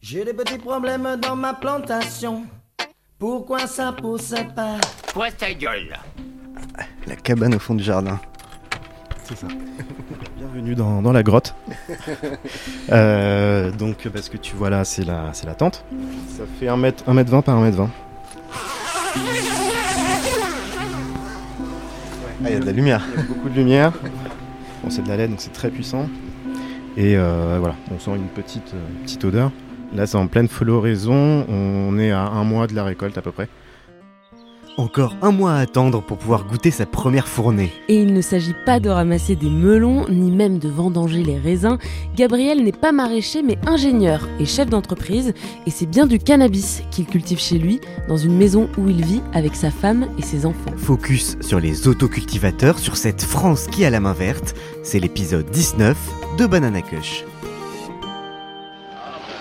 J'ai des petits problèmes dans ma plantation. Pourquoi ça pousse pas? Toi ta gueule? La cabane au fond du jardin. C'est ça. Bienvenue dans, dans la grotte. Euh, donc, parce que tu vois là, c'est la, c'est la tente. Ça fait 1 mètre, 1 mètre 20 par 1 mètre 20. Ah, il y a de la lumière. Il y a beaucoup de lumière. Bon, c'est de la LED, donc c'est très puissant. Et euh, voilà, on sent une petite, euh, petite odeur. Là, c'est en pleine floraison. On est à un mois de la récolte à peu près. Encore un mois à attendre pour pouvoir goûter sa première fournée. Et il ne s'agit pas de ramasser des melons, ni même de vendanger les raisins. Gabriel n'est pas maraîcher, mais ingénieur et chef d'entreprise. Et c'est bien du cannabis qu'il cultive chez lui, dans une maison où il vit avec sa femme et ses enfants. Focus sur les autocultivateurs, sur cette France qui a la main verte. C'est l'épisode 19 de Banana Kush.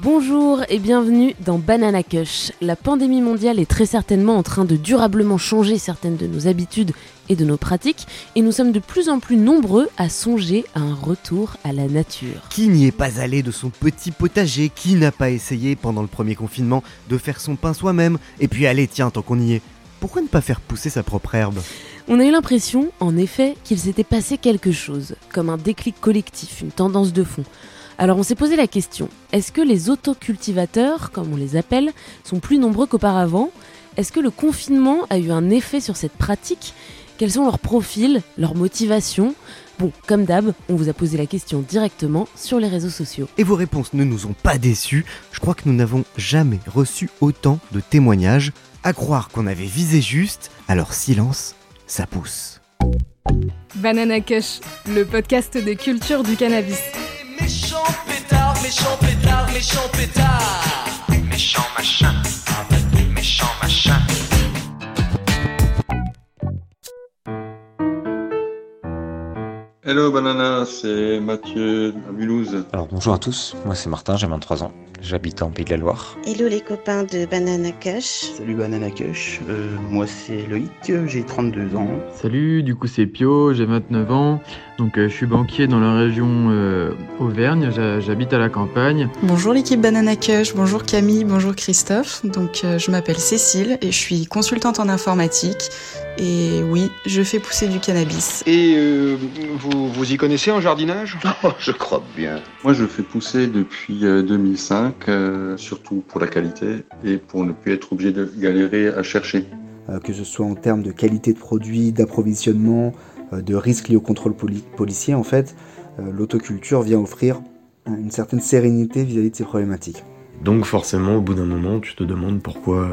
Bonjour et bienvenue dans Banana Kush. La pandémie mondiale est très certainement en train de durablement changer certaines de nos habitudes et de nos pratiques, et nous sommes de plus en plus nombreux à songer à un retour à la nature. Qui n'y est pas allé de son petit potager Qui n'a pas essayé pendant le premier confinement de faire son pain soi-même Et puis allez, tiens, tant qu'on y est, pourquoi ne pas faire pousser sa propre herbe? On a eu l'impression, en effet, qu'il s'était passé quelque chose, comme un déclic collectif, une tendance de fond. Alors on s'est posé la question, est-ce que les autocultivateurs, comme on les appelle, sont plus nombreux qu'auparavant? Est-ce que le confinement a eu un effet sur cette pratique? Quels sont leurs profils, leurs motivations? Bon, comme d'hab, on vous a posé la question directement sur les réseaux sociaux. Et vos réponses ne nous ont pas déçus. Je crois que nous n'avons jamais reçu autant de témoignages. À croire qu'on avait visé juste, alors silence, ça pousse. Banana Kush, le podcast des cultures du cannabis. Méchant pétard, méchant pétard, méchant pétard. Méchant machin. Méchant machin. Hello Banana, c'est Mathieu à Mulhouse. Alors bonjour à tous, moi c'est Martin, j'ai 23 ans, j'habite en Pays de la Loire. Hello les copains de Banana Kush. Salut Banana Kush, euh, moi c'est Loïc, j'ai 32 ans. Salut, du coup c'est Pio, j'ai 29 ans, donc euh, je suis banquier dans la région euh, Auvergne, j'habite à la campagne. Bonjour l'équipe Banana Kush, bonjour Camille, bonjour Christophe, donc euh, je m'appelle Cécile et je suis consultante en informatique. Et oui, je fais pousser du cannabis. Et euh, vous, vous y connaissez en jardinage? Oh, Je crois bien. Moi, je fais pousser depuis 2005, euh, surtout pour la qualité et pour ne plus être obligé de galérer à chercher. Euh, que ce soit en termes de qualité de produit, d'approvisionnement, de risques liés au contrôle poli policier, en fait, euh, l'autoculture vient offrir une certaine sérénité vis-à-vis -vis de ces problématiques. Donc forcément, au bout d'un moment, tu te demandes pourquoi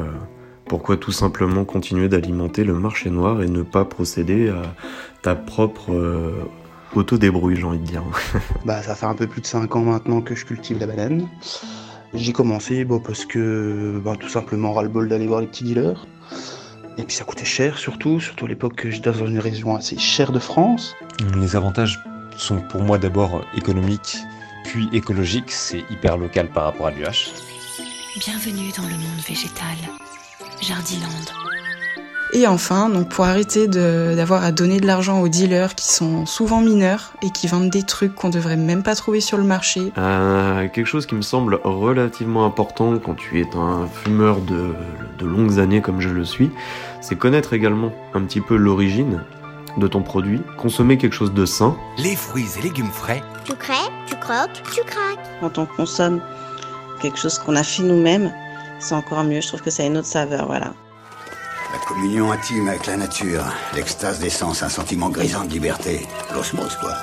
pourquoi tout simplement continuer d'alimenter le marché noir et ne pas procéder à ta propre euh, auto-débrouille, j'ai envie de dire Bah ça fait un peu plus de 5 ans maintenant que je cultive la banane. J'ai commencé bon, parce que bah, tout simplement ras-le-bol d'aller voir les petits dealers. Et puis ça coûtait cher surtout, surtout à l'époque que j'étais dans une région assez chère de France. Les avantages sont pour moi d'abord économiques, puis écologiques, c'est hyper local par rapport à l'UH. Bienvenue dans le monde végétal. Jardiland. Et enfin, donc pour arrêter d'avoir à donner de l'argent aux dealers qui sont souvent mineurs et qui vendent des trucs qu'on devrait même pas trouver sur le marché. Euh, quelque chose qui me semble relativement important quand tu es un fumeur de, de longues années comme je le suis, c'est connaître également un petit peu l'origine de ton produit, consommer quelque chose de sain. Les fruits et légumes frais. Tu crées, tu croques, tu craques. Quand on consomme quelque chose qu'on a fait nous-mêmes, c'est encore mieux. Je trouve que ça a une autre saveur, voilà. La communion intime avec la nature, l'extase des sens, un sentiment grisant de liberté. L'osmose, quoi.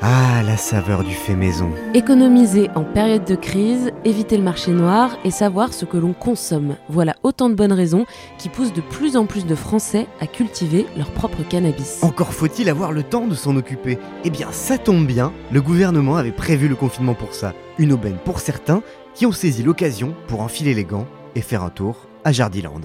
Ah, la saveur du fait maison. Économiser en période de crise, éviter le marché noir et savoir ce que l'on consomme. Voilà autant de bonnes raisons qui poussent de plus en plus de Français à cultiver leur propre cannabis. Encore faut-il avoir le temps de s'en occuper. Eh bien, ça tombe bien, le gouvernement avait prévu le confinement pour ça. Une aubaine pour certains qui ont saisi l'occasion pour enfiler les gants et faire un tour à Jardiland.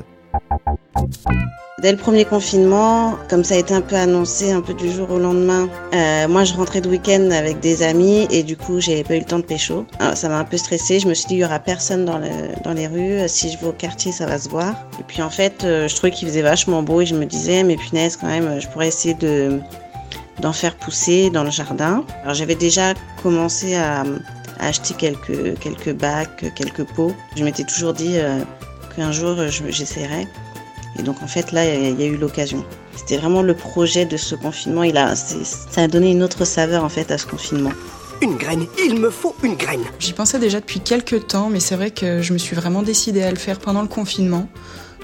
Dès le premier confinement, comme ça a été un peu annoncé un peu du jour au lendemain, euh, moi je rentrais de week-end avec des amis et du coup j'ai pas eu le temps de pécho. Alors, ça m'a un peu stressé. Je me suis dit il y aura personne dans, le, dans les rues. Si je vais au quartier, ça va se voir. Et puis en fait, euh, je trouvais qu'il faisait vachement beau et je me disais mais punaise quand même, je pourrais essayer de d'en faire pousser dans le jardin. Alors j'avais déjà commencé à, à acheter quelques quelques bacs, quelques pots. Je m'étais toujours dit euh, qu'un jour j'essaierais. Et donc en fait là, il y a eu l'occasion. C'était vraiment le projet de ce confinement. Il a, ça a donné une autre saveur en fait à ce confinement. Une graine, il me faut une graine. J'y pensais déjà depuis quelques temps, mais c'est vrai que je me suis vraiment décidée à le faire pendant le confinement.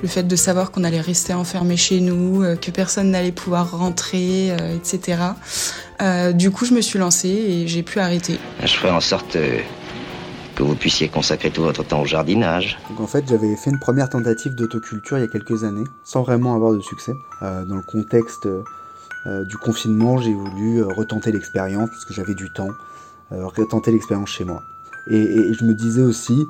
Le fait de savoir qu'on allait rester enfermé chez nous, euh, que personne n'allait pouvoir rentrer, euh, etc. Euh, du coup, je me suis lancée et j'ai pu arrêter. Je ferai en sorte que vous puissiez consacrer tout votre temps au jardinage. Donc en fait, j'avais fait une première tentative d'autoculture il y a quelques années, sans vraiment avoir de succès. Euh, dans le contexte euh, du confinement, j'ai voulu retenter l'expérience parce que j'avais du temps, euh, retenter l'expérience chez moi. Et, et, je me disais aussi,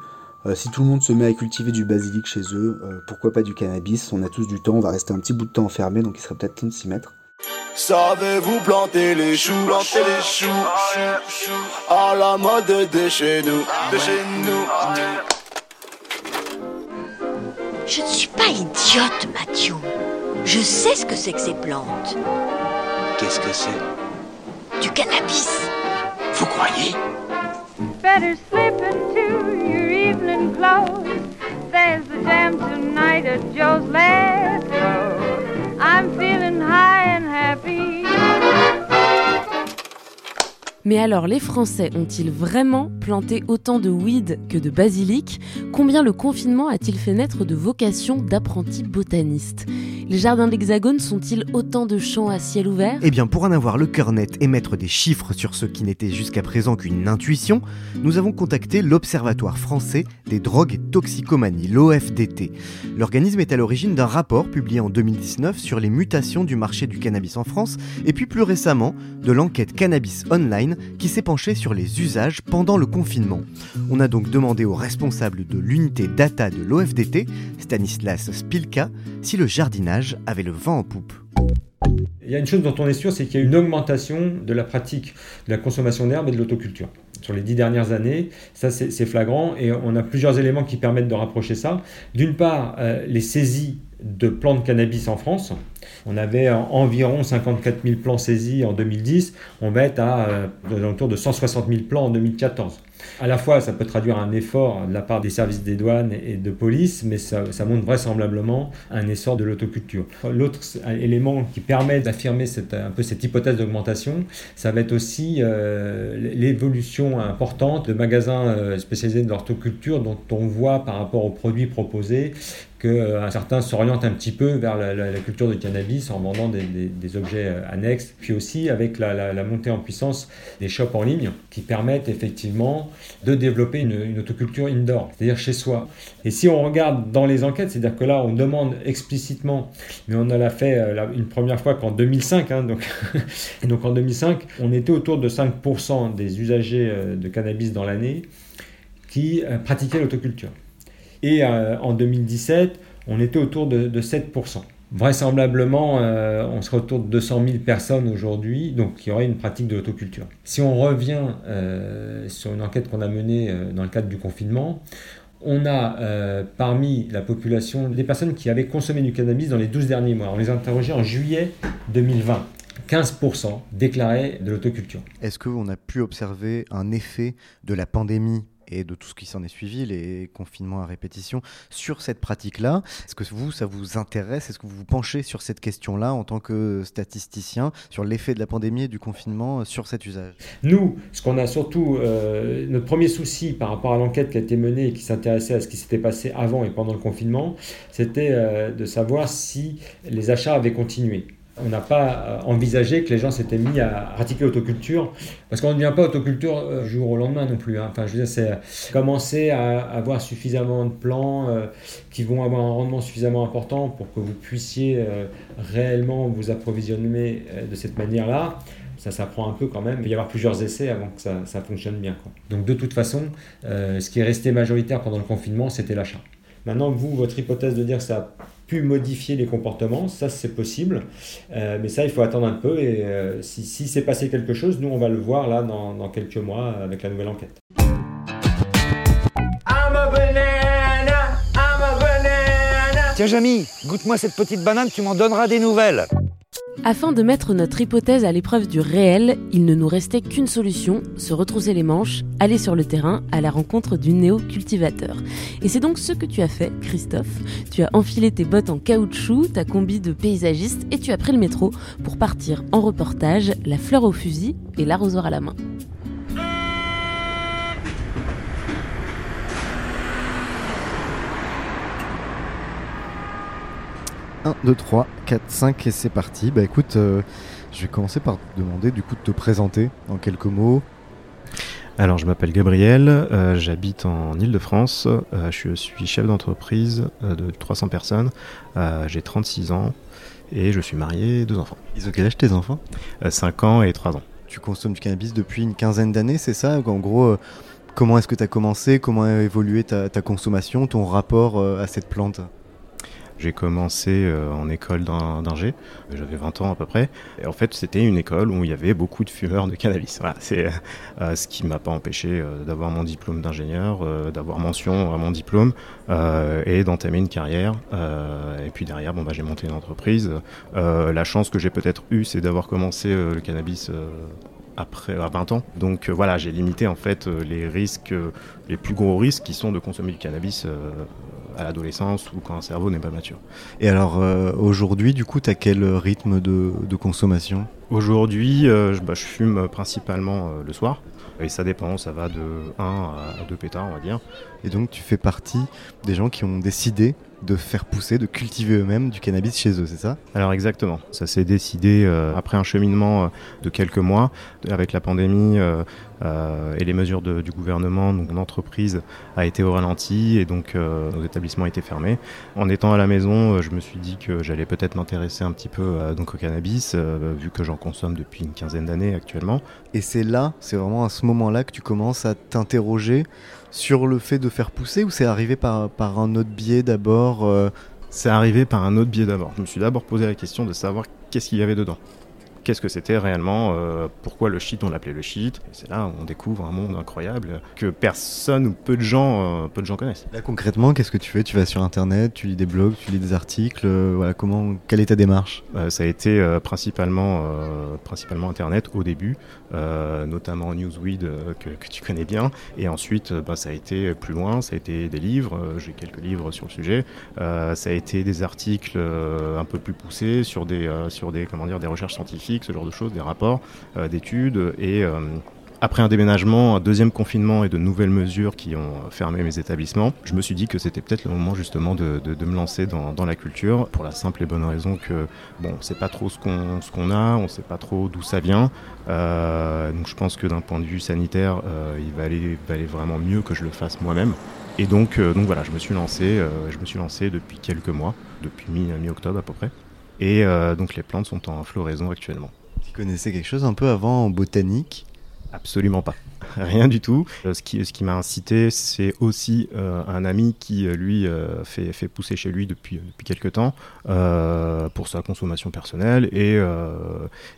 si tout le monde se met à cultiver du basilic chez eux, pourquoi pas du cannabis? On a tous du temps, on va rester un petit bout de temps enfermé, donc il serait peut-être temps de s'y mettre. Savez-vous planter les choux, planter les choux, à la mode de chez nous, de chez nous. Je ne suis pas idiote, Mathieu. Je sais ce que c'est que ces plantes. Qu'est-ce que c'est? Du cannabis. Vous croyez? Better Mais alors, les Français ont-ils vraiment planté autant de weed que de basilic? Combien le confinement a-t-il fait naître de vocations d'apprentis botanistes? Les jardins de l'Hexagone sont-ils autant de champs à ciel ouvert? Eh bien, pour en avoir le cœur net et mettre des chiffres sur ce qui n'était jusqu'à présent qu'une intuition, nous avons contacté l'Observatoire français des drogues et toxicomanie, l'OFDT. L'organisme est à l'origine d'un rapport publié en 2019 sur les mutations du marché du cannabis en France, et puis plus récemment de l'enquête Cannabis Online qui s'est penchée sur les usages pendant le confinement. On a donc demandé au responsable de l'unité data de l'OFDT, Stanislas Spilka, si le jardinage avait le vent en poupe. Il y a une chose dont on est sûr, c'est qu'il y a une augmentation de la pratique de la consommation d'herbe et de l'autoculture. Sur les dix dernières années, ça c'est flagrant et on a plusieurs éléments qui permettent de rapprocher ça. D'une part, euh, les saisies de plants de cannabis en France. On avait environ 54 000 plants saisis en 2010. On va être à euh, autour de 160 000 plants en 2014. À la fois, ça peut traduire un effort de la part des services des douanes et de police, mais ça, montre vraisemblablement un essor de l'autoculture. L'autre élément qui permet d'affirmer un peu cette hypothèse d'augmentation, ça va être aussi euh, l'évolution importante de magasins euh, spécialisés de l'horticulture dont on voit par rapport aux produits proposés que euh, certains s'orientent un petit peu vers la, culture du cannabis en vendant des, objets euh, annexes, puis aussi avec la, montée en puissance des shops en ligne qui permettent effectivement de développer une, autoculture indoor, c'est-à-dire chez soi. Et si on regarde dans les enquêtes, c'est-à-dire que là on demande explicitement, mais on l'a fait euh, une première fois qu'en 2005, hein, donc, donc en 2005, on était autour de 5% des usagers de cannabis dans l'année qui pratiquaient l'autoculture. Et euh, en 2017, on était autour de, 7%. Vraisemblablement, euh, on serait autour de 200 000 personnes aujourd'hui, donc qui auraient une pratique de l'autoculture. Si on revient euh, sur une enquête qu'on a menée dans le cadre du confinement, on a parmi la population des personnes qui avaient consommé du cannabis dans les 12 derniers mois. On les a interrogés en juillet 2020. 15% déclaraient de l'autoculture. Est-ce qu'on a pu observer un effet de la pandémie et de tout ce qui s'en est suivi, les confinements à répétition, sur cette pratique-là. Est-ce que vous, ça vous intéresse? Est-ce que vous vous penchez sur cette question-là en tant que statisticien, sur l'effet de la pandémie et du confinement sur cet usage? Nous, ce qu'on a surtout, euh, notre premier souci par rapport à l'enquête qui a été menée et qui s'intéressait à ce qui s'était passé avant et pendant le confinement, c'était euh, de savoir si les achats avaient continué on n'a pas euh, envisagé que les gens s'étaient mis à pratiquer l'autoculture, parce qu'on ne devient pas autoculture euh, jour au lendemain non plus. Hein. Enfin, je veux dire, c'est commencer à avoir suffisamment de plants euh, qui vont avoir un rendement suffisamment important pour que vous puissiez réellement vous approvisionner de cette manière-là. Ça, ça prend un peu quand même. Il va y avoir plusieurs essais avant que ça, fonctionne bien. Donc, de toute façon, ce qui est resté majoritaire pendant le confinement, c'était l'achat. Maintenant, vous, votre hypothèse de dire que ça modifier les comportements, ça c'est possible, euh, mais ça il faut attendre un peu et euh, si, si s'est passé quelque chose, nous on va le voir là dans, dans quelques mois avec la nouvelle enquête. Tiens Jamy, goûte-moi cette petite banane, tu m'en donneras des nouvelles. Afin de mettre notre hypothèse à l'épreuve du réel, il ne nous restait qu'une solution, se retrousser les manches, aller sur le terrain à la rencontre du néo-cultivateur. Et c'est donc ce que tu as fait, Christophe. Tu as enfilé tes bottes en caoutchouc, ta combi de paysagiste et tu as pris le métro pour partir en reportage, la fleur au fusil et l'arrosoir à la main. 1, 2, 3, 4, 5 et c'est parti. Bah écoute, euh, je vais commencer par te demander du coup de te présenter en quelques mots. Alors je m'appelle Gabriel, euh, j'habite en Ile-de-France, euh, je suis chef d'entreprise de 300 personnes, j'ai 36 ans et je suis marié, deux enfants. Ils ont quel âge tes enfants? 5 ans et 3 ans. Tu consommes du cannabis depuis une quinzaine d'années, c'est ça? En gros, comment est-ce que tu as commencé? Comment a évolué ta consommation, ton rapport à cette plante? J'ai commencé euh, en école d'ingé, j'avais 20 ans à peu près. Et en fait, c'était une école où il y avait beaucoup de fumeurs de cannabis. Voilà, c'est euh, ce qui m'a pas empêché euh, d'avoir mon diplôme d'ingénieur, d'avoir mention à mon diplôme et d'entamer une carrière. et puis derrière, bon, bah, j'ai monté une entreprise. la chance que j'ai peut-être eue, c'est d'avoir commencé le cannabis après à 20 ans. Donc voilà, j'ai limité en fait les risques, les plus gros risques qui sont de consommer du cannabis à l'adolescence ou quand un cerveau n'est pas mature. Et alors euh, aujourd'hui, du coup, tu as quel rythme de, consommation? Aujourd'hui, euh, bah, je fume principalement euh, le soir. Et ça dépend, ça va de 1 à 2 pétards, on va dire. Et donc tu fais partie des gens qui ont décidé de faire pousser, de cultiver eux-mêmes du cannabis chez eux, c'est ça? Alors exactement. Ça s'est décidé euh, après un cheminement euh, de quelques mois avec la pandémie euh, et les mesures du gouvernement. Donc mon entreprise a été au ralenti et donc nos établissements étaient fermés. En étant à la maison, je me suis dit que j'allais peut-être m'intéresser un petit peu donc au cannabis vu que j'en consomme depuis une quinzaine d'années actuellement. Et c'est là, c'est vraiment à ce moment-là que tu commences à t'interroger sur le fait de faire pousser ou c'est arrivé par, par un autre biais d'abord euh C'est arrivé par un autre biais d'abord. Je me suis d'abord posé la question de savoir qu'est-ce qu'il y avait dedans qu'est-ce que c'était réellement, euh, pourquoi le shit on l'appelait le shit. C'est là où on découvre un monde incroyable que personne ou peu de gens, euh, peu de gens connaissent. Là concrètement, qu'est-ce que tu fais? Tu vas sur internet, tu lis des blogs, tu lis des articles. Euh, voilà, comment, quelle est ta démarche? Ça a été principalement, principalement internet au début, notamment Newsweed que, que, tu connais bien, et ensuite bah, ça a été plus loin, ça a été des livres. J'ai quelques livres sur le sujet. ça a été des articles un peu plus poussés sur des, sur des, comment dire, des recherches scientifiques ce genre de choses, des rapports euh, d'études. Et euh, après un déménagement, un deuxième confinement et de nouvelles mesures qui ont fermé mes établissements, je me suis dit que c'était peut-être le moment justement de, me lancer dans, la culture pour la simple et bonne raison que bon, on ne sait pas trop ce qu'on a, on ne sait pas trop d'où ça vient. Euh, donc je pense que d'un point de vue sanitaire, il va aller, va aller vraiment mieux que je le fasse moi-même. Et donc, donc voilà, je me suis lancé, je me suis lancé depuis quelques mois, depuis mi-octobre à peu près. Et euh, donc les plantes sont en floraison actuellement. Tu connaissais quelque chose un peu avant en botanique? Absolument pas. Rien du tout. Euh, ce qui, ce qui m'a incité, c'est aussi euh, un ami qui, lui, fait, fait, pousser chez lui depuis, depuis quelques temps pour sa consommation personnelle. Et,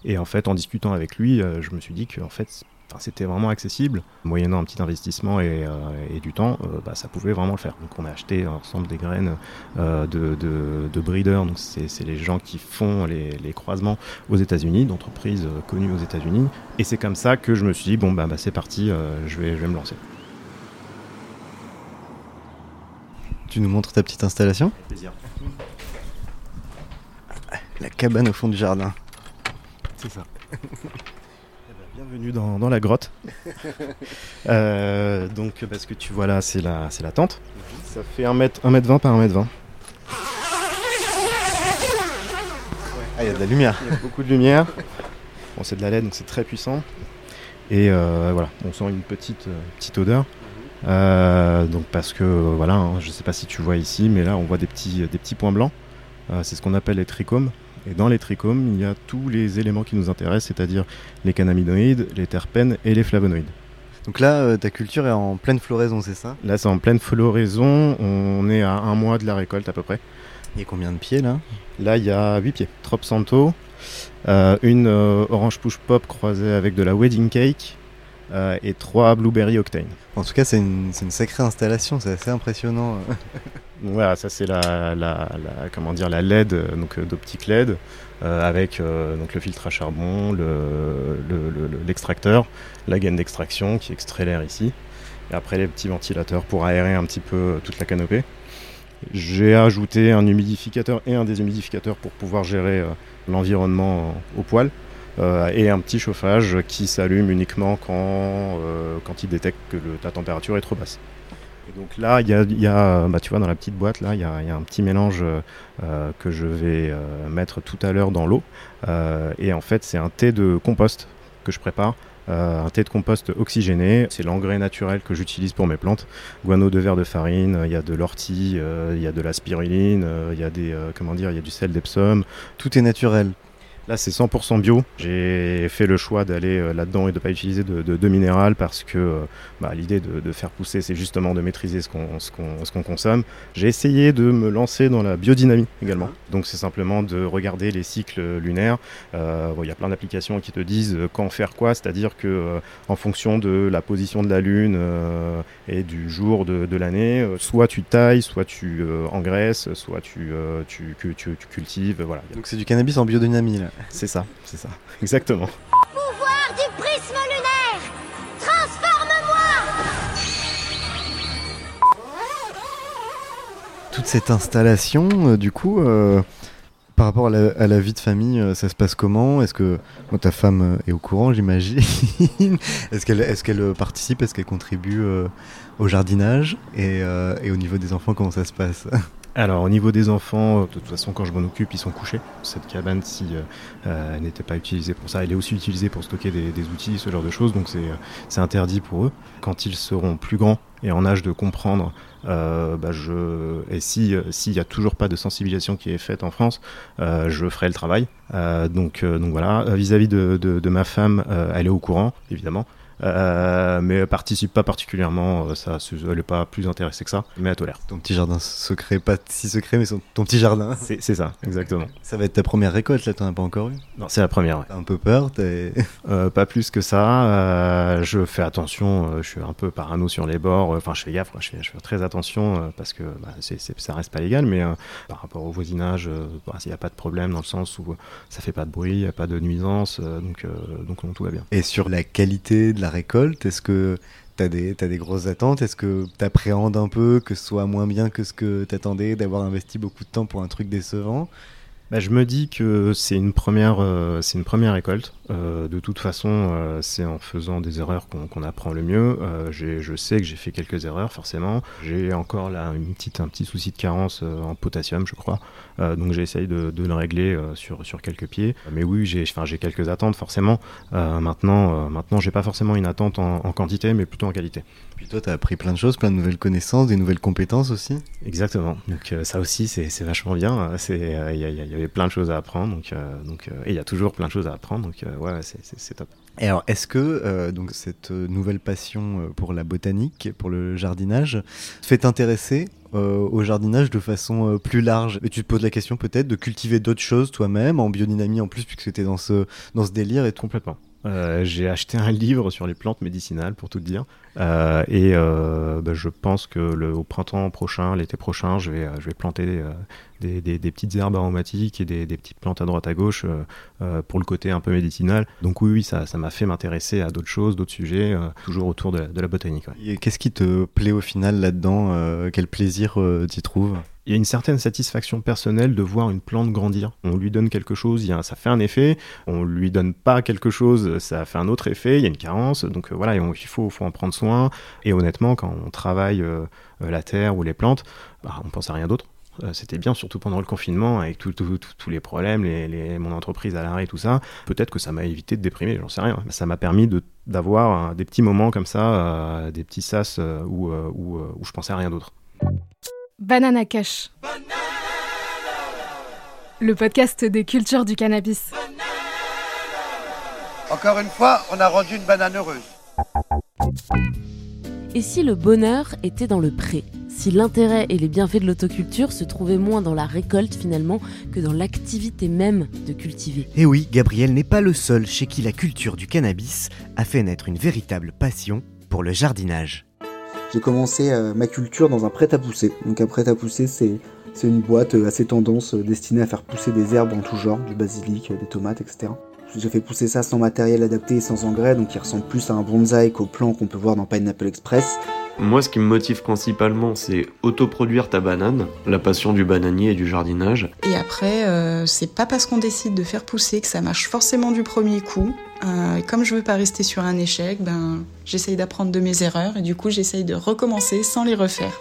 et, en fait, en discutant avec lui, je me suis dit que en fait, c'était vraiment accessible. Moyennant un petit investissement et, euh, du temps, euh, bah, ça pouvait vraiment le faire. Donc on a acheté ensemble des graines euh, de, de, breeders, donc c'est les gens qui font les, croisements aux États-Unis, d'entreprises connues aux États-Unis. Et c'est comme ça que je me suis dit, bon, bah, bah c'est parti, je, vais, je vais me lancer. Tu nous montres ta petite installation? Plaisir. La cabane au fond du jardin. C'est ça. Bienvenue dans, dans la grotte. Euh, donc, parce que tu vois là, c'est la, c'est la tente. Ça fait 1 mètre, 1 mètre 20 par 1 mètre 20. Ah, il y a de la lumière. Il y a beaucoup de lumière. Bon, c'est de la LED, donc c'est très puissant. Et euh, voilà, on sent une petite, euh, petite odeur. Euh, donc parce que voilà, hein, je sais pas si tu vois ici, mais là on voit des petits, des petits points blancs. C'est ce qu'on appelle les trichomes. Et dans les trichomes, il y a tous les éléments qui nous intéressent, c'est-à-dire les cannabinoïdes, les terpènes et les flavonoïdes. Donc là, euh, ta culture est en pleine floraison, c'est ça? Là, c'est en pleine floraison. On est à un mois de la récolte à peu près. Il y a combien de pieds là? Là, il y a 8 pieds. Trop Santo, euh, une euh, orange push pop croisée avec de la wedding cake euh, et trois blueberry octane. En tout cas, c'est une, c'est une sacrée installation, c'est assez impressionnant. Voilà, ça c'est la, la, la- comment dire la LED, euh, donc euh, d'optique LED, euh, avec donc le filtre à charbon, le- le- l'extracteur, la gaine d'extraction qui extrait l'air ici, et après les petits ventilateurs pour aérer un petit peu toute la canopée. J'ai ajouté un humidificateur et un déshumidificateur pour pouvoir gérer l'environnement au poil. et un petit chauffage qui s'allume uniquement quand, quand il détecte que le- ta température est trop basse. Donc là, il y a, y a, bah, tu vois, dans la petite boîte, là, il y a, y a un petit mélange euh, que je vais euh, mettre tout à l'heure dans l'eau. Euh, et en fait, c'est un thé de compost que je prépare. Euh, un thé de compost oxygéné, c'est l'engrais naturel que j'utilise pour mes plantes. Guano de verre de farine, il y a de l'ortie, euh, il y a de la spiruline, euh, il y a des, comment dire, il y a du sel d'Epsom. Tout est naturel. Là, c'est 100% bio. J'ai fait le choix d'aller euh, là-dedans et de ne pas utiliser de, de, de minéral parce que euh, bah, l'idée de, de faire pousser, c'est justement de maîtriser ce qu'on consomme. J'ai essayé de me lancer dans la biodynamie également. Donc, c'est simplement de regarder les cycles lunaires. Euh, bon, Il y a plein d'applications qui te disent quand faire quoi, c'est-à-dire que euh, en fonction de la position de la Lune euh, et du jour de, l'année, soit tu tailles, soit tu engraisses, soit tu, tu, que tu, tu cultives. Voilà. Donc c'est du cannabis en biodynamie là. C'est ça, c'est ça, exactement. Pouvoir du prisme lunaire. Transforme-moi. Toute cette installation, euh, du coup, euh, par rapport à la, à la vie de famille, euh, ça se passe comment? Est-ce que bon, ta femme est au courant, j'imagine? Est-ce qu'elle est qu'elle participe? Est-ce qu'elle contribue au jardinage? Et, et au niveau des enfants, comment ça se passe? Alors au niveau des enfants, euh, de toute façon quand je m'en occupe, ils sont couchés. Cette cabane, si euh, euh, elle n'était pas utilisée pour ça, elle est aussi utilisée pour stocker des, outils, ce genre de choses, donc c'est interdit pour eux. Quand ils seront plus grands et en âge de comprendre, bah, et si s'il y a toujours pas de sensibilisation qui est faite en France, je ferai le travail. Donc donc voilà. Vis-à-vis de, ma femme, elle est au courant évidemment. Euh, mais elle participe pas particulièrement, euh, ça, elle est pas plus intéressée que ça, mais elle tolère. Ton petit jardin secret, pas si secret, mais son- ton petit jardin. C'est c'est ça, exactement. Ça va être ta première récolte là, t'en as pas encore eu? Non, c'est la première. ouais. T'as un peu peur t'es- Euh, pas plus que ça. euh, je fais attention. euh, je suis un peu parano sur les bords. Enfin, je fais gaffe. Je fais, je fais très attention parce que bah, ça reste pas légal. Mais par rapport au voisinage, euh, bah, il n'y a pas de problème dans le sens où ça fait pas de bruit, il n'y a pas de nuisance. donc, donc non, tout va bien. Et sur la qualité de récolte, est-ce que des, t'as des grosses attentes? Est-ce que t'appréhendes un peu que ce soit moins bien que ce que t'attendais, d'avoir investi beaucoup de temps pour un truc décevant? Bah, je me dis que c'est une euh, c'est une première récolte. Euh, de toute façon, euh, c'est en faisant des erreurs qu'on apprend le mieux. Euh, je sais que j'ai fait quelques erreurs, forcément. J'ai encore là une petite, un petit souci de carence en potassium, je crois. Donc j'essaye de, de le régler sur, sur quelques pieds. Mais oui, j'ai, quelques attentes, forcément. Maintenant, maintenant, j'ai pas forcément une attente en, en quantité, mais plutôt en qualité. Puis toi, t'as appris plein de choses, plein de nouvelles connaissances, des nouvelles compétences aussi Exactement. Donc ça aussi, c'est vachement bien. Il y, avait plein de choses à apprendre. Donc, donc, et il y a toujours plein de choses à apprendre. Donc ouais, c'est- top. Et alors, est-ce que euh, donc cette euh, nouvelle passion euh, pour la botanique, pour le jardinage, fait t'intéresser euh, au jardinage de façon euh, plus large? Et tu te poses la question peut-être de cultiver d'autres choses toi-même en biodynamie en plus, puisque tu dans ce, dans ce délire et tout Complètement. Euh, j'ai acheté un livre sur les plantes médicinales, pour tout dire. Euh, et euh, bah, je pense que au printemps prochain, l'été prochain, je vais, je vais planter des, des, petites herbes aromatiques et des, des, petites plantes à droite à gauche pour le côté un peu médicinal. Donc oui, oui ça m'a fait m'intéresser à d'autres choses, d'autres sujets, toujours autour de, la botanique. Et qu'est-ce qui te plaît au final là-dedans Quel plaisir tu trouves? Il y a une certaine satisfaction personnelle de voir une plante grandir. On lui donne quelque chose, ça fait un effet. On lui donne pas quelque chose, ça fait un autre effet. Il y a une carence. Donc euh, voilà, il faut, en prendre soin. Et honnêtement, quand on travaille euh, euh, la terre ou les plantes, bah, on pense à rien d'autre. C'était bien, surtout pendant le confinement, avec tous les problèmes, mon entreprise à l'arrêt, tout ça. Peut-être que ça m'a évité de déprimer, j'en sais rien. Ça m'a permis d'avoir des petits moments comme ça, des petits sas où, où, où je pensais à rien d'autre. Banana Cash. Le podcast des cultures du cannabis. Encore une fois, on a rendu une banane heureuse. Et si le bonheur était dans le pré Si l'intérêt et les bienfaits de l'autoculture se trouvaient moins dans la récolte finalement que dans l'activité même de cultiver? Et eh oui, Gabriel n'est pas le seul chez qui la culture du cannabis a fait naître une véritable passion pour le jardinage j'ai commencé euh, ma culture dans un prêt-à-pousser. Donc un prêt-à-pousser, c'est une boîte euh, assez tendance euh, destinée à faire pousser des herbes en tout genre, du basilic, des tomates, etc. J'ai fait pousser ça sans matériel adapté et sans engrais, donc il ressemble plus à un bonsaï qu'au plan qu'on peut voir dans Pineapple Express. Moi, ce qui me motive principalement, c'est autoproduire ta banane, la passion du bananier et du jardinage. Et après, euh, c'est pas parce qu'on décide de faire pousser que ça marche forcément du premier coup. Euh, et comme je veux pas rester sur un échec, ben j'essaye d'apprendre de mes erreurs et du coup j'essaye de recommencer sans les refaire.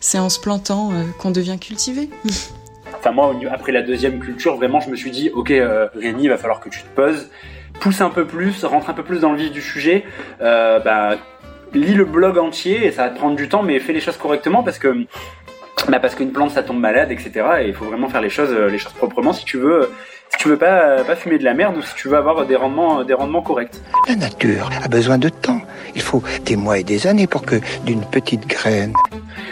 C'est en se plantant euh, qu'on devient cultivé. enfin moi, après la deuxième culture, vraiment, je me suis dit, ok, Rémi, il va falloir que tu te poses, pousse un peu plus, rentre un peu plus dans le vif du sujet. bah, lis le blog entier et ça va te prendre du temps, mais fais les choses correctement parce que bah parce qu'une plante ça tombe malade, etc. Et il faut vraiment faire les choses, euh, les choses proprement si tu veux, si tu veux pas, pas fumer de la merde ou si tu veux avoir des rendements, des rendements corrects. La nature a besoin de temps. Il faut des mois et des années pour que d'une petite graine.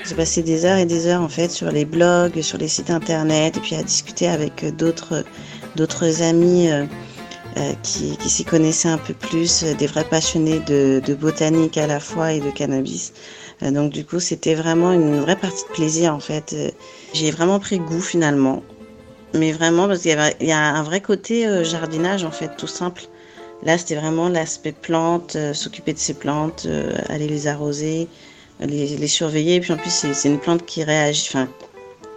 J'ai passé des heures et des heures en fait sur les blogs, sur les sites internet et puis à discuter avec d'autres, d'autres amis. Euh, euh, qui, qui s'y connaissaient un peu plus, euh, des vrais passionnés de, de, botanique à la fois et de cannabis. Euh, donc du coup, c'était vraiment une vraie partie de plaisir en fait. J'ai vraiment pris goût finalement, mais vraiment parce qu'il y, y, a un vrai côté jardinage en fait, tout simple. Là, c'était vraiment l'aspect plante, s'occuper de ces plantes, aller les arroser, les, les, surveiller. Et puis en plus, c'est une plante qui réagit, enfin,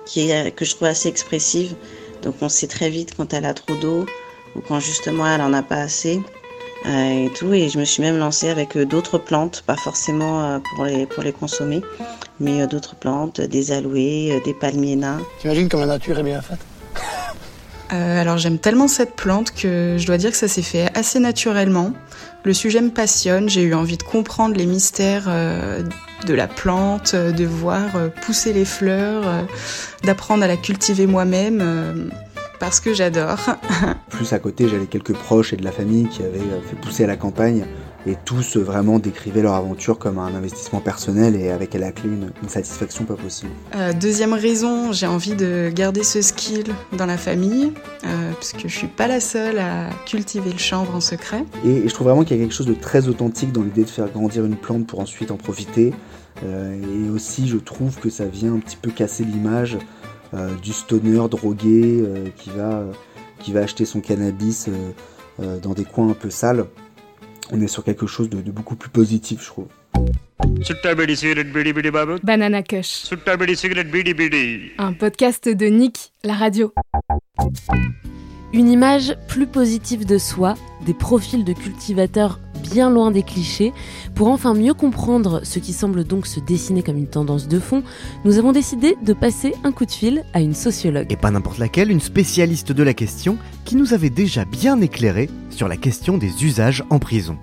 qui est, que je trouve assez expressive. Donc on sait très vite quand elle a trop d'eau ou quand justement elle en a pas assez euh, et tout. Et je me suis même lancée avec euh, d'autres plantes, pas forcément euh, pour les, pour les consommer, mais d'autres plantes, des aloés, des palmiers nains. T'imagines comme la nature est bien faite? Alors j'aime tellement cette plante que je dois dire que ça s'est fait assez naturellement. Le sujet me passionne, j'ai eu envie de comprendre les mystères de la plante, de voir pousser les fleurs, d'apprendre à la cultiver moi-même parce que j'adore. Plus à côté, j'avais quelques proches et de la famille qui avaient euh, fait pousser à la campagne et tous euh, vraiment décrivaient leur aventure comme un investissement personnel et avec à la clé une, satisfaction pas possible. Euh, deuxième raison, j'ai envie de garder ce skill dans la famille, euh, puisque je suis pas la seule à cultiver le chanvre en secret. Et, je trouve vraiment qu'il y a quelque chose de très authentique dans l'idée de faire grandir une plante pour ensuite en profiter. et aussi, je trouve que ça vient un petit peu casser l'image du stoner drogué qui, va, qui va acheter son cannabis dans des coins un peu sales. On est sur quelque chose de, de beaucoup plus positif, je trouve. Banana Kush. Un podcast de Nick, la radio. Une image plus positive de soi, des profils de cultivateurs bien loin des clichés. Pour enfin mieux comprendre ce qui semble donc se dessiner comme une tendance de fond, nous avons décidé de passer un coup de fil à une sociologue. Et pas n'importe laquelle, une spécialiste de la question qui nous avait déjà bien éclairé sur la question des usages en prison.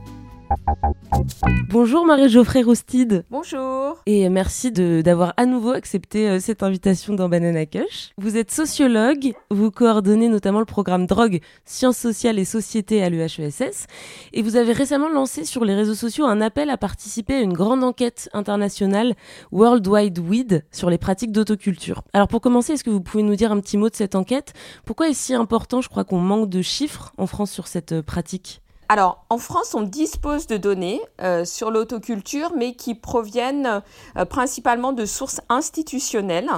Bonjour Marie-Geoffrey Roustide. Bonjour. Et merci d'avoir à nouveau accepté euh, cette invitation dans Banana Cush. Vous êtes sociologue, vous coordonnez notamment le programme Drogue, Sciences sociales et société à l'UHESS. Et vous avez récemment lancé sur les réseaux sociaux un appel à participer à une grande enquête internationale World Wide Weed sur les pratiques d'autoculture. Alors pour commencer, est-ce que vous pouvez nous dire un petit mot de cette enquête? Pourquoi est-ce si important, je crois qu'on manque de chiffres en France sur cette euh, pratique alors, en France, on dispose de données euh, sur l'autoculture, mais qui proviennent euh, principalement de sources institutionnelles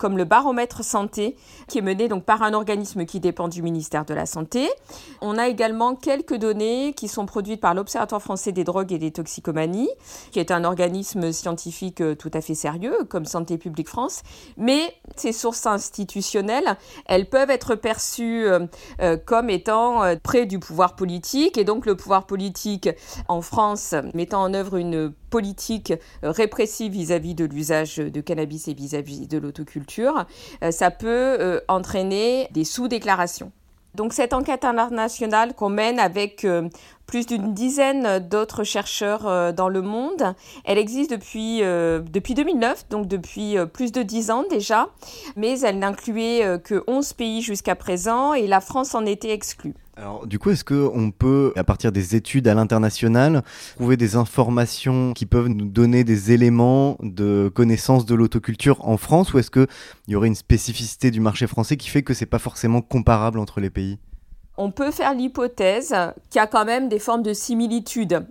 comme le baromètre santé, qui est mené donc par un organisme qui dépend du ministère de la Santé. On a également quelques données qui sont produites par l'Observatoire français des drogues et des toxicomanies, qui est un organisme scientifique euh, tout à fait sérieux, comme Santé publique France. Mais ces sources institutionnelles, elles peuvent être perçues euh, euh, comme étant près du pouvoir politique, et donc le pouvoir politique en France mettant en œuvre une politique répressive vis-à-vis de l'usage de cannabis et vis-à-vis de l'autoculture, euh, ça peut euh, entraîner des sous-déclarations. Donc cette enquête internationale qu'on mène avec euh, plus d'une dizaine d'autres chercheurs dans le monde, elle existe depuis, depuis 2009, donc depuis plus de dix ans déjà, mais elle n'incluait que 11 pays jusqu'à présent et la France en était exclue. Alors, du coup, est-ce qu'on peut, à partir des études à l'international, trouver des informations qui peuvent nous donner des éléments de connaissance de l'autoculture en France, ou est-ce qu'il y aurait une spécificité du marché français qui fait que c'est pas forcément comparable entre les pays? On peut faire l'hypothèse qu'il y a quand même des formes de similitudes.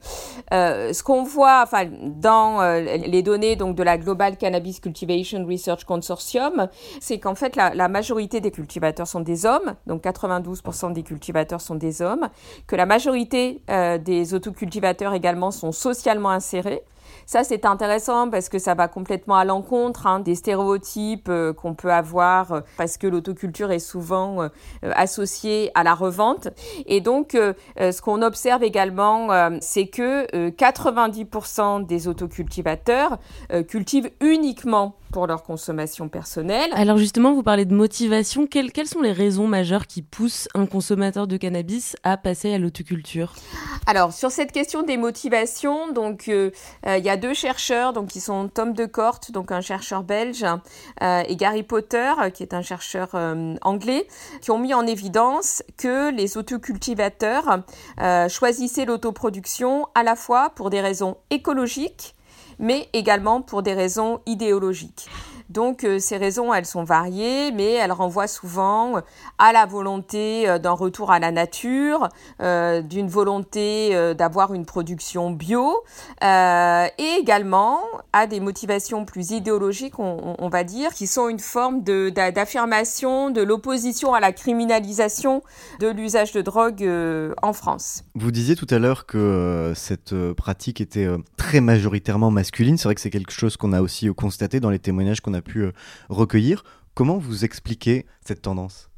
Euh, ce qu'on voit dans euh, les données de la Global Cannabis Cultivation Research Consortium, c'est qu'en fait la, majorité des cultivateurs sont des hommes, donc 92% des cultivateurs sont des hommes, que la majorité euh, des autocultivateurs également sont socialement insérés. Ça, c'est intéressant parce que ça va complètement à l'encontre hein, des stéréotypes euh, qu'on peut avoir euh, parce que l'autoculture est souvent euh, associée à la revente. Et donc, ce qu'on observe également, c'est que 90% des autocultivateurs cultivent uniquement pour leur consommation personnelle. Alors justement, vous parlez de motivation. Quelles, quelles sont les raisons majeures qui poussent un consommateur de cannabis à passer à l'autoculture? Alors sur cette question des motivations, donc il y a deux chercheurs, donc qui sont Tom de Kort, donc un chercheur belge, euh, et Gary Potter, qui est un chercheur euh, anglais, qui ont mis en évidence que les autocultivateurs euh, choisissaient l'autoproduction à la fois pour des raisons écologiques, mais également pour des raisons idéologiques. Donc euh, ces raisons, elles sont variées, mais elles renvoient souvent euh, à la volonté euh, d'un retour à la nature, d'une volonté d'avoir une production bio, et également à des motivations plus idéologiques, on, va dire, qui sont une forme d'affirmation de, l'opposition à la criminalisation de l'usage de drogue en France. Vous disiez tout à l'heure que cette pratique était très majoritairement masculine. C'est vrai que c'est quelque chose qu'on a aussi constaté dans les témoignages qu'on a pu euh, recueillir. Comment vous expliquez cette tendance?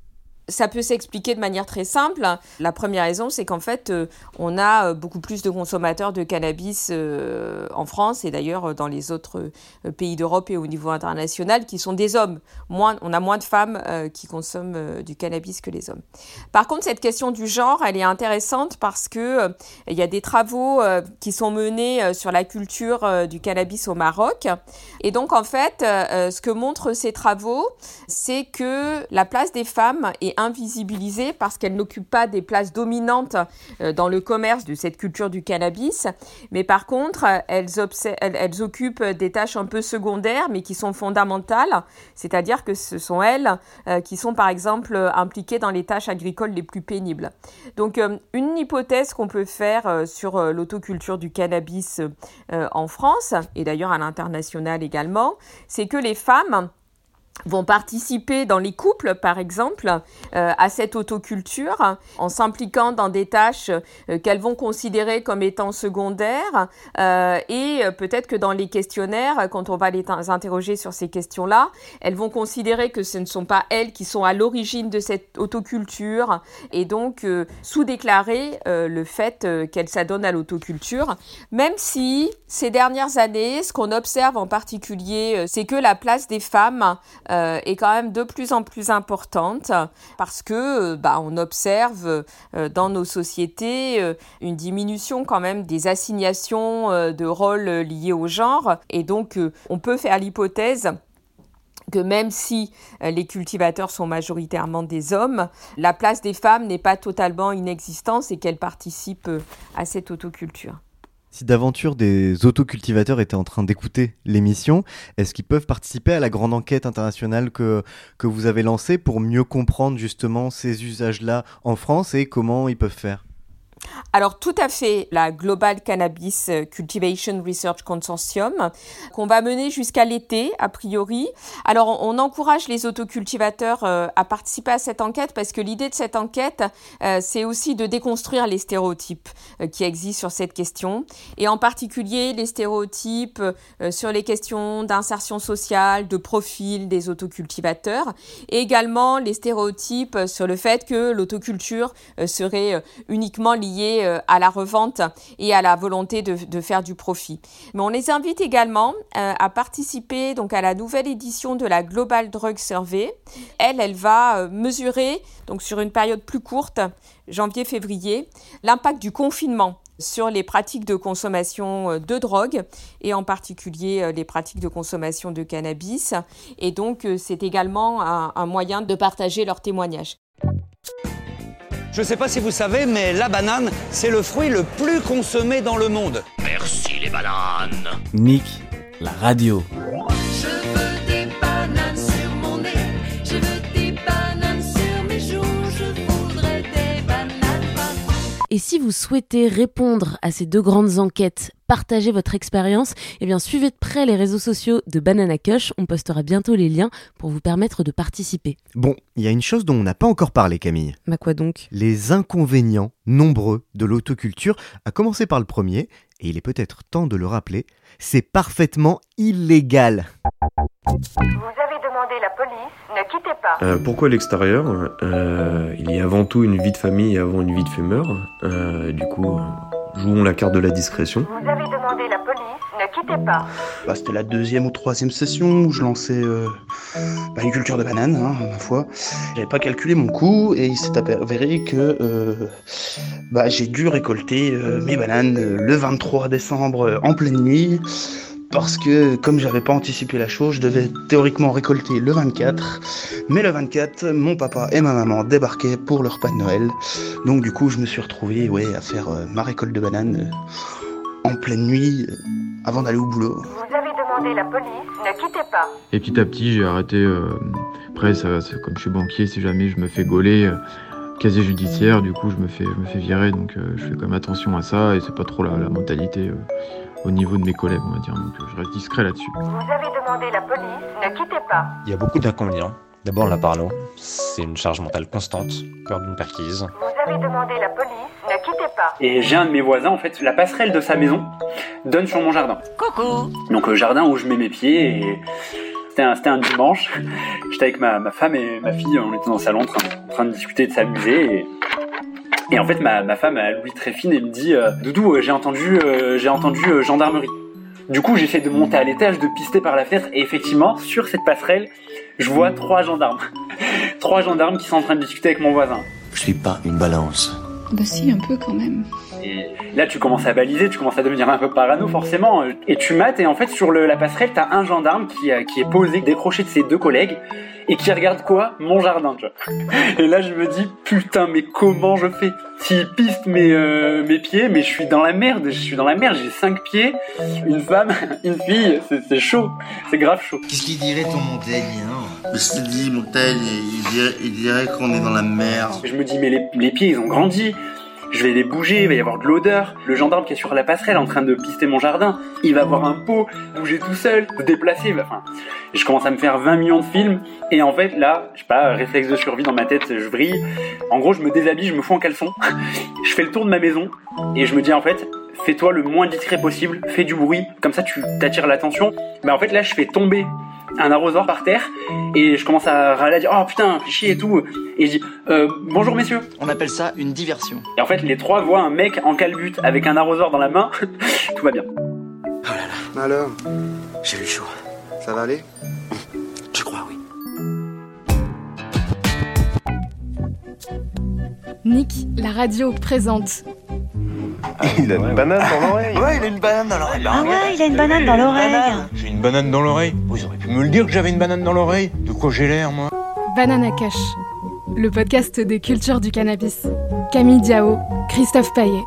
Ça peut s'expliquer de manière très simple. La première raison, c'est qu'en fait, euh, on a euh, beaucoup plus de consommateurs de cannabis euh, en France et d'ailleurs dans les autres pays d'Europe et au niveau international qui sont des hommes. Moins, on a moins de femmes qui consomment du cannabis que les hommes. Par contre, cette question du genre, elle est intéressante parce que il y a des travaux qui sont menés sur la culture du cannabis au Maroc. Et donc, en fait, ce que montrent ces travaux, c'est que la place des femmes est invisibilisées parce qu'elles n'occupent pas des places dominantes euh, dans le commerce de cette culture du cannabis, mais par contre, elles, occupent des tâches un peu secondaires, mais qui sont fondamentales, c'est-à-dire que ce sont elles euh, qui sont par exemple impliquées dans les tâches agricoles les plus pénibles. Donc, euh, une hypothèse qu'on peut faire sur l'autoculture du cannabis en France, et d'ailleurs à l'international également, c'est que les femmes vont participer dans les couples, par exemple, euh, à cette autoculture, en s'impliquant dans des tâches euh, qu'elles vont considérer comme étant secondaires. Euh, et peut-être que dans les questionnaires, quand on va les interroger sur ces questions-là, elles vont considérer que ce ne sont pas elles qui sont à l'origine de cette autoculture, et donc sous-déclarer le fait qu'elles s'adonnent à l'autoculture, même si ces dernières années, ce qu'on observe en particulier, c'est que la place des femmes euh, est quand même de plus en plus importante parce que euh, bah, on observe euh, dans nos sociétés une diminution quand même des assignations de rôles liés au genre et donc on peut faire l'hypothèse que même si les cultivateurs sont majoritairement des hommes, la place des femmes n'est pas totalement inexistante et qu'elles participent à cette autoculture. Si d'aventure des autocultivateurs étaient en train d'écouter l'émission, est-ce qu'ils peuvent participer à la grande enquête internationale que, vous avez lancée pour mieux comprendre justement ces usages-là en France et comment ils peuvent faire? Alors tout à fait, la Global Cannabis Cultivation Research Consortium, qu'on va mener jusqu'à l'été, a priori. Alors on, encourage les autocultivateurs euh, à participer à cette enquête parce que l'idée de cette enquête, euh, c'est aussi de déconstruire les stéréotypes euh, qui existent sur cette question, et en particulier les stéréotypes sur les questions d'insertion sociale, de profil des autocultivateurs, et également les stéréotypes sur le fait que l'autoculture serait uniquement liée euh, à la revente et à la volonté de, faire du profit. Mais on les invite également euh, à participer donc à la nouvelle édition de la Global Drug Survey. Elle, elle va euh, mesurer donc sur une période plus courte, janvier-février, l'impact du confinement sur les pratiques de consommation de drogue et en particulier les pratiques de consommation de cannabis. Et donc c'est également un moyen de partager leurs témoignages. Je ne sais pas si vous savez, mais la banane, c'est le fruit le plus consommé dans le monde. Merci les bananes. Nick, la radio. Je Et si vous souhaitez répondre à ces deux grandes enquêtes partager votre expérience, eh bien suivez de près les réseaux sociaux de Banana Cush. On postera bientôt les liens pour vous permettre de participer. Bon, il y a une chose dont on n'a pas encore parlé, Camille. Bah quoi donc? Les inconvénients nombreux de l'autoculture, à commencer par le premier, et il est peut-être temps de le rappeler, c'est parfaitement illégal. Vous avez demandé la police, ne quittez pas. Euh, pourquoi l'extérieur euh, Il y a avant tout une vie de famille avant une vie de fumeur. Euh, du coup, Jouons la carte de la discrétion. Vous avez demandé la police, ne quittez pas. Bah, C'était la deuxième ou troisième session où je lançais euh, bah, une culture de banane, hein, ma foi. J'avais pas calculé mon coût et il s'est avéré que euh, bah, j'ai dû récolter euh, mes bananes le 23 décembre en pleine nuit parce que comme j'avais pas anticipé la chose, je devais théoriquement récolter le 24, mais le 24, mon papa et ma maman débarquaient pour leur repas de Noël, donc du coup je me suis retrouvé ouais, à faire euh, ma récolte de bananes euh, en pleine nuit euh, avant d'aller au boulot. Vous avez demandé la police, ne quittez pas. Et petit à petit j'ai arrêté, après ça, comme je suis banquier, si jamais je me fais gauler, casier judiciaire, du coup je me fais, je me fais virer, donc je fais quand même attention à ça et c'est pas trop la, la mentalité au niveau de mes collègues, on va dire. Donc je reste discret là-dessus. Vous avez demandé la police, ne quittez pas. Il y a beaucoup d'inconvénients. D'abord la parlo, c'est une charge mentale constante, peur d'une perquise. Vous avez demandé la police, ne quittez pas. Et j'ai un de mes voisins, en fait, la passerelle de sa maison donne sur mon jardin. Coucou Donc le jardin où je mets mes pieds et c'était un, un, dimanche. J'étais avec ma, ma, femme et ma fille, on était dans le salon en train, en train de discuter, de s'amuser. Et et en fait, ma, ma femme, elle louis très fine et me dit euh, Doudou, euh, j'ai entendu, euh, j'ai entendu gendarmerie. Du coup, j'essaie de monter à l'étage, de pister par la fenêtre, et effectivement, sur cette passerelle, je vois trois gendarmes. trois gendarmes qui sont en train de discuter avec mon voisin. Je suis pas une balance. Bah si, un peu quand même. Et là, tu commences à baliser, tu commences à devenir un peu parano, forcément. Et tu mates, et en fait, sur le, la passerelle, t'as un gendarme qui, qui est posé, décroché de ses deux collègues, et qui regarde quoi? Mon jardin, tu vois. Et là, je me dis, putain, mais comment je fais? S'il piste mes, euh, mes pieds, mais je suis dans la merde, je suis dans la merde, j'ai cinq pieds, une femme, une fille, c'est chaud, c'est grave chaud. Qu'est-ce qu'il dirait ton Montaigne hein? Je te dis, Montaigne, il dirait, qu'on est dans la merde. Je me dis, mais les, les pieds, ils ont grandi je vais les bouger, il va y avoir de l'odeur. Le gendarme qui est sur la passerelle en train de pister mon jardin, il va avoir un pot, bouger tout seul, se déplacer. Enfin, je commence à me faire 20 millions de films. Et en fait, là, je sais pas, réflexe de survie dans ma tête, je vrille. En gros, je me déshabille, je me fous en caleçon. je fais le tour de ma maison et je me dis en fait, fais-toi le moins discret possible, fais du bruit, comme ça tu t'attires l'attention. Mais en fait, là, je fais tomber un arrosoir par terre et je commence à râler à dire oh putain chier et tout. Et je dis euh, bonjour messieurs. On appelle ça une diversion. Et en fait les trois voient un mec en calbute avec un arrosoir dans la main. Tout va bien. Oh là là. Alors j'ai eu chaud ça va aller? Je crois oui Nick la radio présente il a une banane dans l'oreille. Ouais, il a une banane dans l'oreille. Ah ouais, il a une banane dans l'oreille. J'ai une banane dans l'oreille. Vous auriez pu me le dire que j'avais une banane dans l'oreille. De quoi j'ai l'air, moi Banana Cash, le podcast des cultures du cannabis. Camille Diao, Christophe Paillet.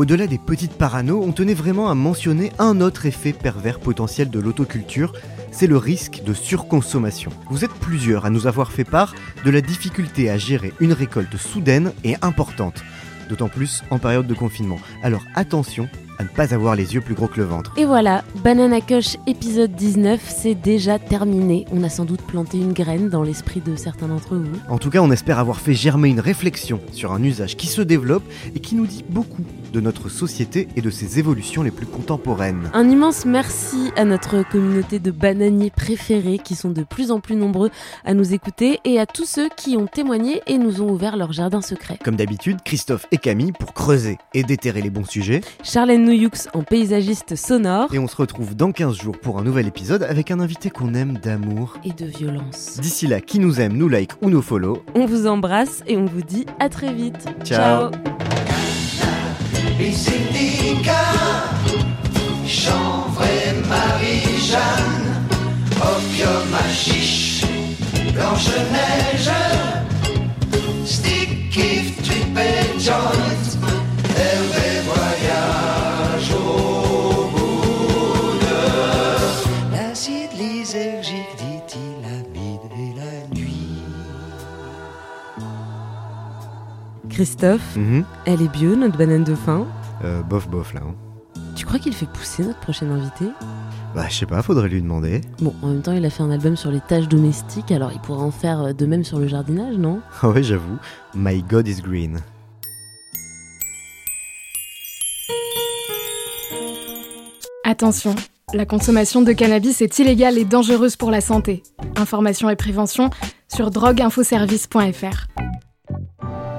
Au-delà des petites paranos, on tenait vraiment à mentionner un autre effet pervers potentiel de l'autoculture, c'est le risque de surconsommation. Vous êtes plusieurs à nous avoir fait part de la difficulté à gérer une récolte soudaine et importante, d'autant plus en période de confinement. Alors attention à ne pas avoir les yeux plus gros que le ventre. Et voilà, Banana Cush épisode 19, c'est déjà terminé. On a sans doute planté une graine dans l'esprit de certains d'entre vous. En tout cas, on espère avoir fait germer une réflexion sur un usage qui se développe et qui nous dit beaucoup de notre société et de ses évolutions les plus contemporaines. Un immense merci à notre communauté de bananiers préférés qui sont de plus en plus nombreux à nous écouter et à tous ceux qui ont témoigné et nous ont ouvert leur jardin secret. Comme d'habitude, Christophe et Camille pour creuser et déterrer les bons sujets. Charlène Nouyux en paysagiste sonore. Et on se retrouve dans 15 jours pour un nouvel épisode avec un invité qu'on aime d'amour et de violence. D'ici là, qui nous aime, nous like ou nous follow. On vous embrasse et on vous dit à très vite. Ciao. Les syndicats, chanvre et Marie-Jeanne, opium à chiche, Blanche-Neige, Christophe, Mhm. elle est bio notre banane de fin. Euh, bof bof là. hein. Tu crois qu'il fait pousser notre prochain invité Bah je sais pas, faudrait lui demander. Bon, en même temps, il a fait un album sur les tâches domestiques, alors il pourrait en faire euh, de même sur le jardinage, non? Ah ouais j'avoue, My God is Green. Attention, la consommation de cannabis est illégale et dangereuse pour la santé. Information et prévention sur drogueinfoservice.fr.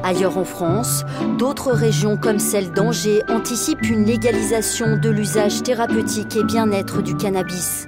Ailleurs en France, d'autres régions comme celle d'Angers anticipent une légalisation de l'usage thérapeutique et bien-être du cannabis.